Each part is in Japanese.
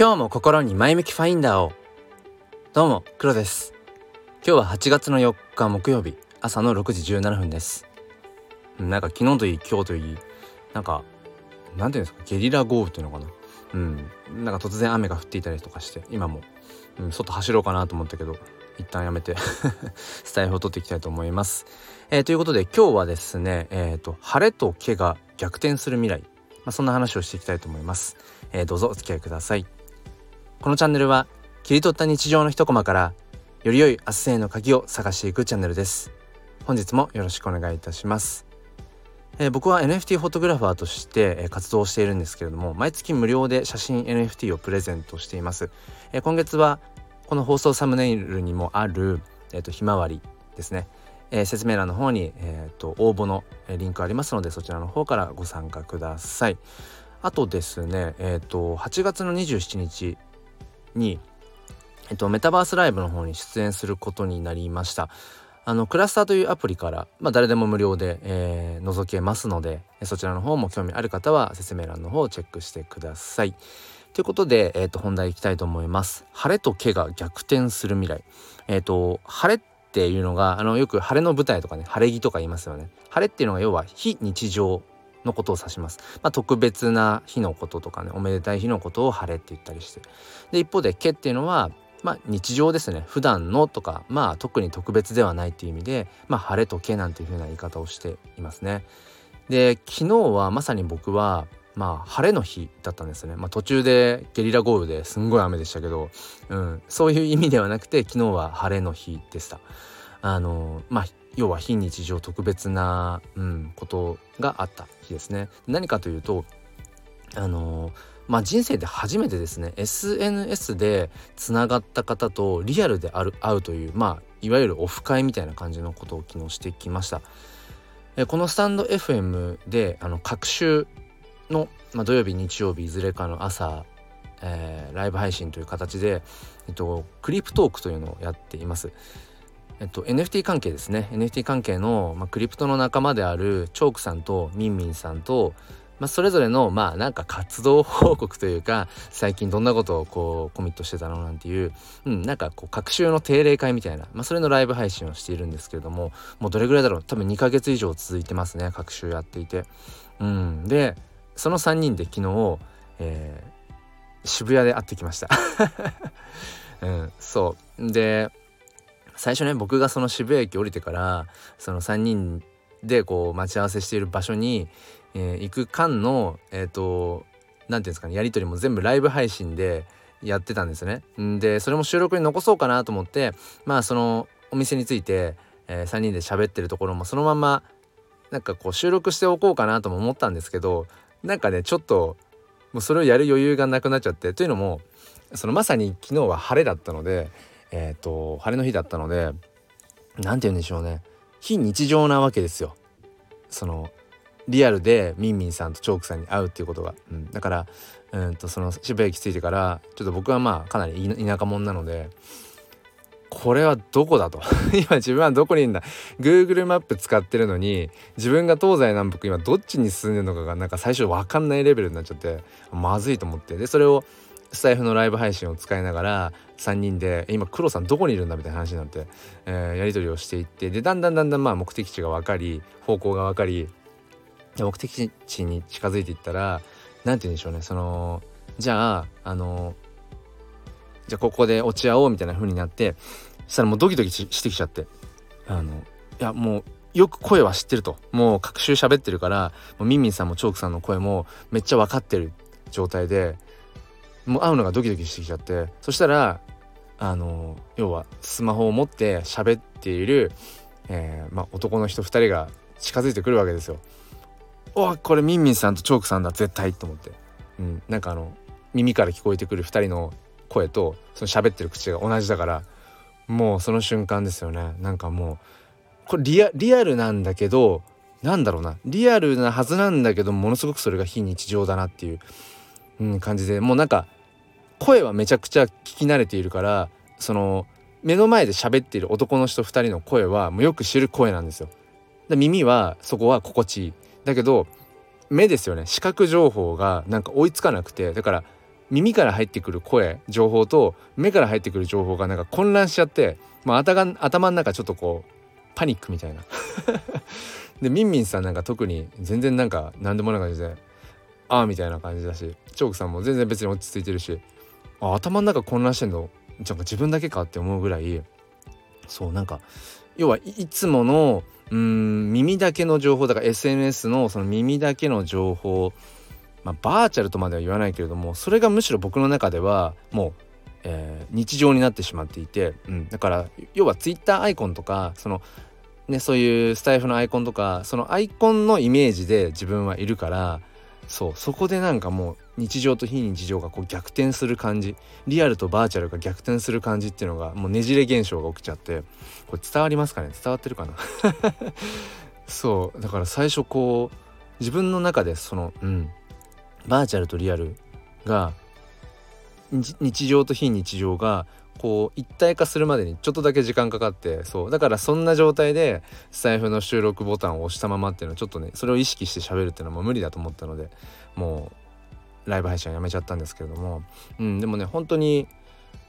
今日も心に前向きファインダーを。どうも黒です。今日は8月の4日木曜日朝の6時17分です。なんか昨日といい今日といいなんかなんていうんですかゲリラ豪雨っていうのかな。うん。なんか突然雨が降っていたりとかして今も、うん、外走ろうかなと思ったけど一旦やめて スタイフを取っていきたいと思います、えー、ということで今日はですねえっ、ー、と晴れと毛が逆転する未来。まあ、そんな話をしていきたいと思います、えー、どうぞお付き合いください。このチャンネルは切り取った日常の一コマからより良い明日への鍵を探していくチャンネルです。本日もよろしくお願いいたします。えー、僕は NFT フォトグラファーとして、活動しているんですけれども毎月無料で写真 NFT をプレゼントしています、えー、今月はこの放送サムネイルにもある、えーと、ひまわりですね、えー、説明欄の方に、えーと、応募のリンクありますのでそちらの方からご参加ください。あとですねえっ、ー、と8月の27日にえっと、メタバースライブの方に出演することになりました。あのクラスターというアプリから、まあ、誰でも無料で、えー、覗けますのでそちらの方も興味ある方は説明欄の方をチェックしてください。ということで、えー、と本題いきたいと思います。晴れと毛が逆転する未来。えっ、ー、と晴れっていうのがあのよく晴れの舞台とかね晴れ着とか言いますよね。晴れっていうのが要は非日常のことを指します。まあ、特別な日のこととかねおめでたい日のことを晴れって言ったりして。で一方で毛っていうのはまあ日常ですね普段のとかまあ特に特別ではないっていう意味でまあ晴れとけなんていう風な言い方をしていますね。で昨日はまさに僕はまあ晴れの日だったんですね。まあ途中でゲリラ豪雨ですんごい雨でしたけど、うん、そういう意味ではなくて昨日は晴れの日でした。あのまあ要は非日常特別な、うん、ことがあった日ですね。何かというとあのまあ人生で初めてですね SNS でつながった方とリアルである会うというまあいわゆるオフ会みたいな感じのことを昨日してきました。えこのスタンド FM であの各週の、まあ、土曜日日曜日いずれかの朝、えー、ライブ配信という形で、えっと、クリプトークというのをやっています。えっと、NFT 関係ですね NFT 関係の、まあ、クリプトの仲間であるチョークさんとミンミンさんとまあ、それぞれのまあなんか活動報告というか最近どんなことをこうコミットしてたのなんていう、うん、なんかこう各週の定例会みたいな、まあ、それのライブ配信をしているんですけれどももうどれぐらいだろう多分2ヶ月以上続いてますね各週やっていて。うん、でその3人で昨日、えー、渋谷で会ってきました。うん、そうで最初ね僕がその渋谷駅降りてからその3人でこう待ち合わせしている場所にえー、行く間のえっ、ー、と何ていうんですかねやり取りも全部ライブ配信でやってたんですね。でそれも収録に残そうかなと思ってまあそのお店について、えー、3人で喋ってるところもそのままなんかこう収録しておこうかなとも思ったんですけどなんかねちょっともうそれをやる余裕がなくなっちゃってというのもそのまさに昨日は晴れだったのでえっ、ー、と晴れの日だったので何て言うんでしょうね。非日常なわけですよ。そのリアルでミンミンさんとチョークさんに会うっていうことが、うん、だからうんとその渋谷駅着いてからちょっと僕はまあかなり田舎者なのでこれはどこだと。今自分はどこにいるんだ。Google マップ使ってるのに自分が東西南北今どっちに進んでるのかがなんか最初分かんないレベルになっちゃってまずいと思って。でそれをスタイフのライブ配信を使いながら3人で今黒さんどこにいるんだみたいな話なって、えー、やり取りをしていってでだんだんだんだんまあ目的地が分かり方向が分かり目的地に近づいていったら何て言うんでしょうねそのじゃああのじゃあここで落ち合おうみたいな風になってそしたらもうドキドキしてきちゃってあのいやもうよく声は知ってると。もう各週喋ってるからもうミンミンさんもチョークさんの声もめっちゃ分かってる状態でもう会うのがドキドキしてきちゃって。そしたらあの要はスマホを持って喋っている、えーまあ、男の人2人が近づいてくるわけですよ。おこれミンミンさんとチョークさんだ絶対と思って、うん、なんかあの耳から聞こえてくる2人の声とその喋ってる口が同じだからもうその瞬間ですよね。なんかもうこれリアリアルなんだけどなんだろうな。リアルなはずなんだけどものすごくそれが非日常だなっていう、うん、感じで。もうなんか声はめちゃくちゃ聞き慣れているからその目の前で喋っている男の人2人の声はもうよく知る声なんですよ。で耳はそこは心地いい。だけど目ですよね。視覚情報がなんか追いつかなくて。だから耳から入ってくる声情報と目から入ってくる情報がなんか混乱しちゃって、まあ、頭頭の中ちょっとこうパニックみたいな。でミンミンさんなんか特に全然なんか何でもない感じでああみたいな感じだしチョークさんも全然別に落ち着いてるしあ頭の中混乱してんの？じゃ自分だけかって思うぐらいそうなんか要はいつものうん耳だけの情報だから SNS のその耳だけの情報まあバーチャルとまでは言わないけれどもそれがむしろ僕の中ではもう、えー、日常になってしまっていて、うん、だから要は Twitter アイコンとかそのねそういうスタイフのアイコンとかそのアイコンのイメージで自分はいるからそう。そこでなんかもう日常と非日常がこう逆転する感じ。リアルとバーチャルが逆転する感じっていうのがもうねじれ現象が起きちゃってこれ伝わりますかね？伝わってるかな？そう。だから最初こう自分の中でそのうん。バーチャルとリアルが日常と非日常がこう一体化するまでにちょっとだけ時間かかってそう。だからそんな状態でスタイフの収録ボタンを押したままっていうのはちょっとねそれを意識して喋るっていうのはもう無理だと思ったのでもうライブ配信はやめちゃったんですけれども。うんでもね本当に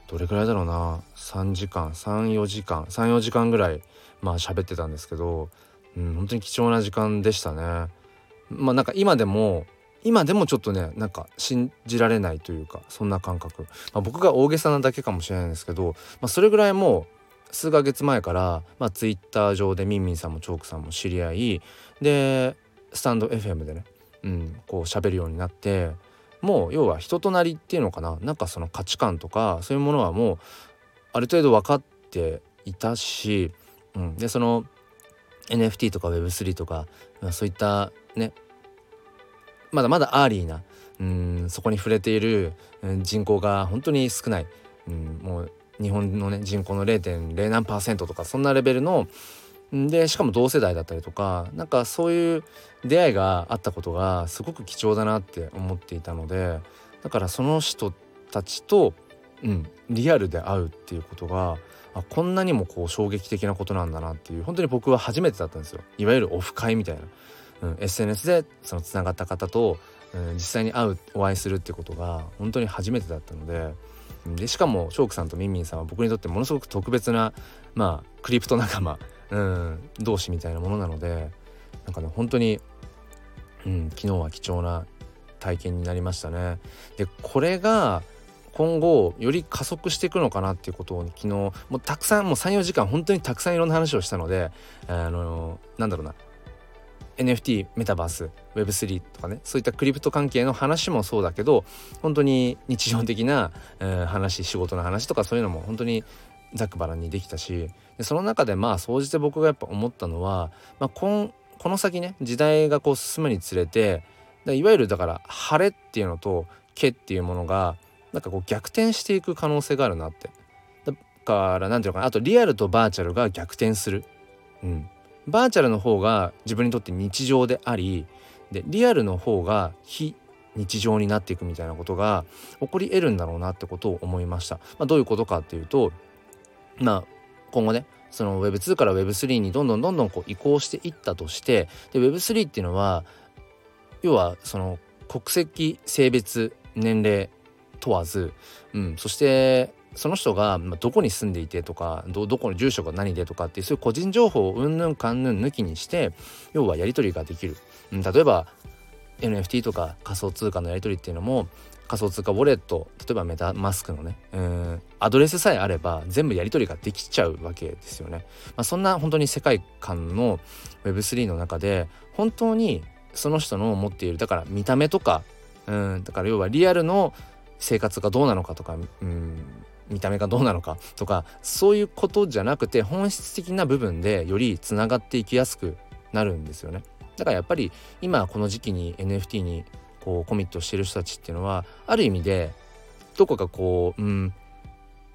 どれくらいだろうな。3時間34時間34時間ぐらいまあ喋ってたんですけど、うん、本当に貴重な時間でしたね。まあなんか今でも今でもちょっとねなんか信じられないというかそんな感覚、まあ、僕が大げさなだけかもしれないんですけど、まあ、それぐらいもう数ヶ月前から、まあ、ツイッター上でミンミンさんもチョークさんも知り合いでスタンド FM でね、うん、こう喋るようになってもう要は人となりっていうのかな。なんかその価値観とかそういうものはもうある程度分かっていたし、うん、でその NFT とか Web3 とかそういったねまだまだ early なうんそこに触れている人口が本当に少ない、うん、もう日本のね人口の0.0何パーセントとかそんなレベルのでしかも同世代だったりとかなんかそういう出会いがあったことがすごく貴重だなって思っていたのでだからその人たちと、うん、リアルで会うっていうことがあこんなにもこう衝撃的なことなんだなっていう本当に僕は初めてだったんですよ。いわゆるオフ会みたいな。うん、SNS でそのつながった方と、うん、実際に会うお会いするってことが本当に初めてだったのででしかもショークさんとミンミンさんは僕にとってものすごく特別な、まあ、クリプト仲間、うん、同士みたいなものなのでなんかね本当に、うん、昨日は貴重な体験になりましたね。でこれが今後より加速していくのかなっていうことを昨日もうたくさんもう34時間本当にたくさんいろんな話をしたのであのなんだろうな NFT メタバース Web3 とかねそういったクリプト関係の話もそうだけど本当に日常的な、えー、話仕事の話とかそういうのも本当にざっくばらんにできたしでその中でまあ総じて僕がやっぱ思ったのは、まあ、ここの先ね時代がこう進むにつれていわゆるだから晴れっていうのと毛っていうものがなんかこう逆転していく可能性があるなって。だから何ていうのかなあとリアルとバーチャルが逆転する、うん、バーチャルの方が自分にとって日常でありでリアルの方が非日常になっていくみたいなことが起こり得るんだろうなってことを思いました。まあ、どういうことかっていうとまあ今後ねその Web2 から Web3 にどんどんどんどんこう移行していったとしてで Web3 っていうのは要はその国籍性別年齢問わず、うん、そしてその人がどこに住んでいてとかどこの住所が何でとかっていうそういう個人情報をうんぬんかんぬん抜きにして要はやり取りができる、うん、例えば NFT とか仮想通貨のやり取りっていうのも仮想通貨ウォレット例えばメタマスクのねうんアドレスさえあれば全部やり取りができちゃうわけですよね。まあ、そんな本当に世界観の Web3 の中で本当にその人の持っているだから見た目とかうんだから要はリアルの生活がどうなのかとかうん見た目がどうなのかとかそういうことじゃなくて本質的な部分でよりつながっていきやすくなるんですよね。だからやっぱり今この時期に NFT にこうコミットしてる人たちっていうのはある意味でどこかこううん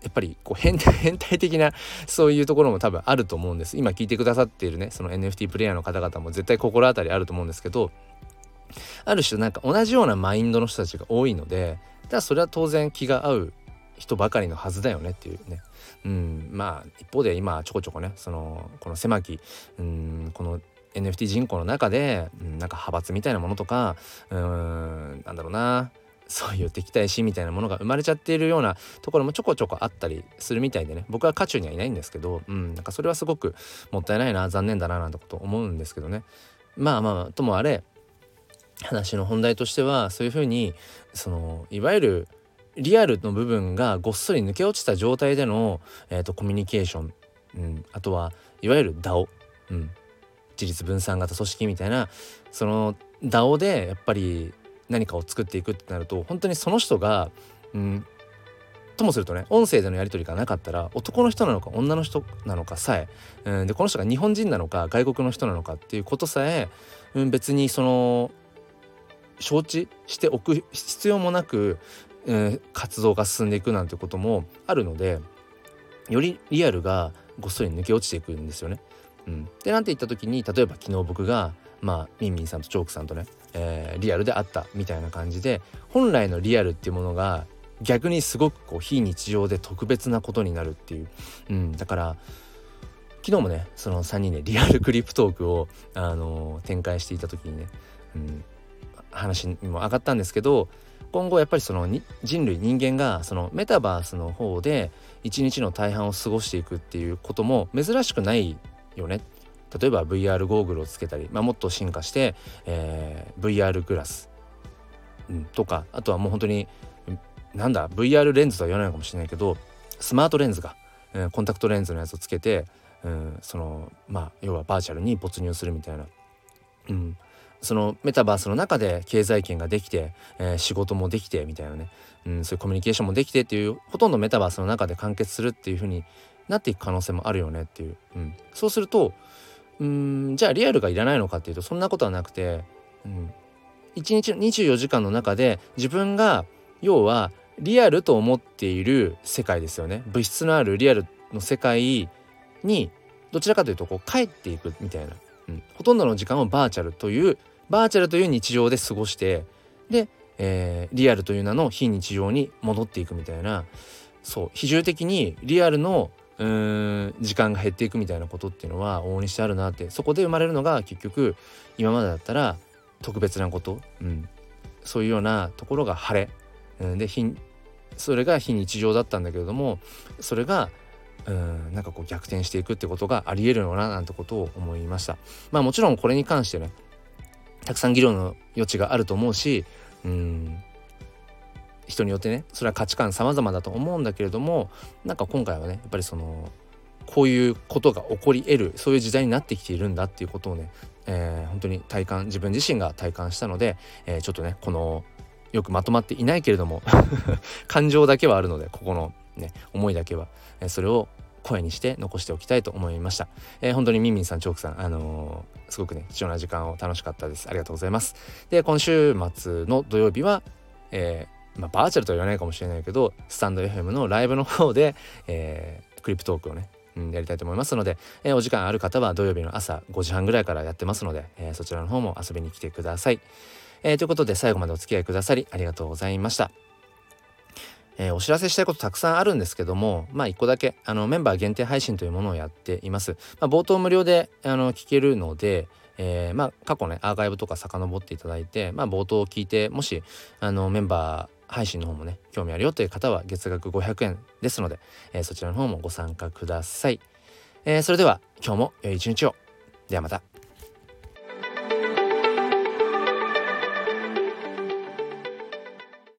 やっぱりこう 変態的なそういうところも多分あると思うんです。今聞いてくださっているねその NFT プレイヤーの方々も絶対心当たりあると思うんですけどある種なんか同じようなマインドの人たちが多いのでだそれは当然気が合う人ばかりのはずだよねっていうね、うん、まあ一方で今ちょこちょこねそのこの狭き、うん、この NFT 人口の中で、うん、なんか派閥みたいなものとかうんなんだろうなそういう敵対心みたいなものが生まれちゃっているようなところもちょこちょこあったりするみたいでね。僕は渦中にはいないんですけど、うん、なんかそれはすごくもったいないな残念だななんてこと思うんですけどね。まあまあともあれ話の本題としてはそういうふうにそのいわゆるリアルの部分がごっそり抜け落ちた状態での、えーと、コミュニケーション、うん、あとはいわゆる DAO、うん、自立分散型組織みたいなその DAO でやっぱり何かを作っていくってなると本当にその人が、うん、ともするとね音声でのやり取りがなかったら男の人なのか女の人なのかさえ、うん、でこの人が日本人なのか外国の人なのかっていうことさえ、うん、別にその承知しておく必要もなく、うん、活動が進んでいくなんてこともあるのでよりリアルがごっそり抜け落ちていくんですよね。うん、でなんて言った時に例えば昨日僕がまあミンミンさんとチョークさんとね、えー、リアルであったみたいな感じで本来のリアルっていうものが逆にすごくこう非日常で特別なことになるっていう、うん、だから昨日もねその3人でリアルクリプトークを、あのー、展開していた時にね、うん、話にも上がったんですけど今後やっぱりその人類人間がそのメタバースの方で一日の大半を過ごしていくっていうことも珍しくないよね。例えば VR ゴーグルをつけたり、まあ、もっと進化して、えー、VR グラス、うん、とかあとはもう本当になんだ VR レンズとは言わないかもしれないけどスマートレンズが、えー、コンタクトレンズのやつをつけて、うん、そのまあ要はバーチャルに没入するみたいな、うん、そのメタバースの中で経済圏ができて、えー、仕事もできてみたいなね、うん、そういうコミュニケーションもできてっていうほとんどメタバースの中で完結するっていう風になっていく可能性もあるよねっていう、うん、そうするとうんじゃあリアルがいらないのかっていうとそんなことはなくて、うん、1日の24時間の中で自分が要はリアルと思っている世界ですよね。物質のあるリアルの世界にどちらかというとこう帰っていくみたいな、うん、ほとんどの時間をバーチャルというバーチャルという日常で過ごしてで、えー、リアルという名の非日常に戻っていくみたいなそう比重的にリアルのうん時間が減っていくみたいなことっていうのは往々にしてあるなってそこで生まれるのが結局今までだったら特別なこと、うん、そういうようなところが晴れ、うん、でそれが非日常だったんだけれどもそれがうんなんかこう逆転していくってことがありえるのかななんてことを思いました。まあもちろんこれに関してねたくさん議論の余地があると思うしうん人によってねそれは価値観様々だと思うんだけれどもなんか今回はねやっぱりそのこういうことが起こり得るそういう時代になってきているんだっていうことをね、えー、本当に体感自分自身が体感したので、えー、ちょっとねこのよくまとまっていないけれども 感情だけはあるのでここのね思いだけは、え、それを声にして残しておきたいと思いました。えー、本当にミンミンさん、チョークさん、あのー、すごくね、貴重な時間を楽しかったです。ありがとうございます。で、今週末の土曜日は、えまあ、バーチャルとは言わないかもしれないけどスタンド FM のライブの方で、え、クリプトークをね、うん、やりたいと思いますので、えー、お時間ある方は土曜日の朝5時半ぐらいからやってますので、えー、そちらの方も遊びに来てください。えー、ということで最後までお付き合いくださりありがとうございました。えー、お知らせしたいことたくさんあるんですけどもまあ一個だけあのメンバー限定配信というものをやっています。まあ、冒頭無料であの聞けるので、えー、まあ過去ねアーカイブとか遡っていただいて、まあ、冒頭を聞いてもしあのメンバー配信の方もね興味あるよという方は月額500円ですので、えー、そちらの方もご参加ください、え、それでは今日も良い一日を。ではまた。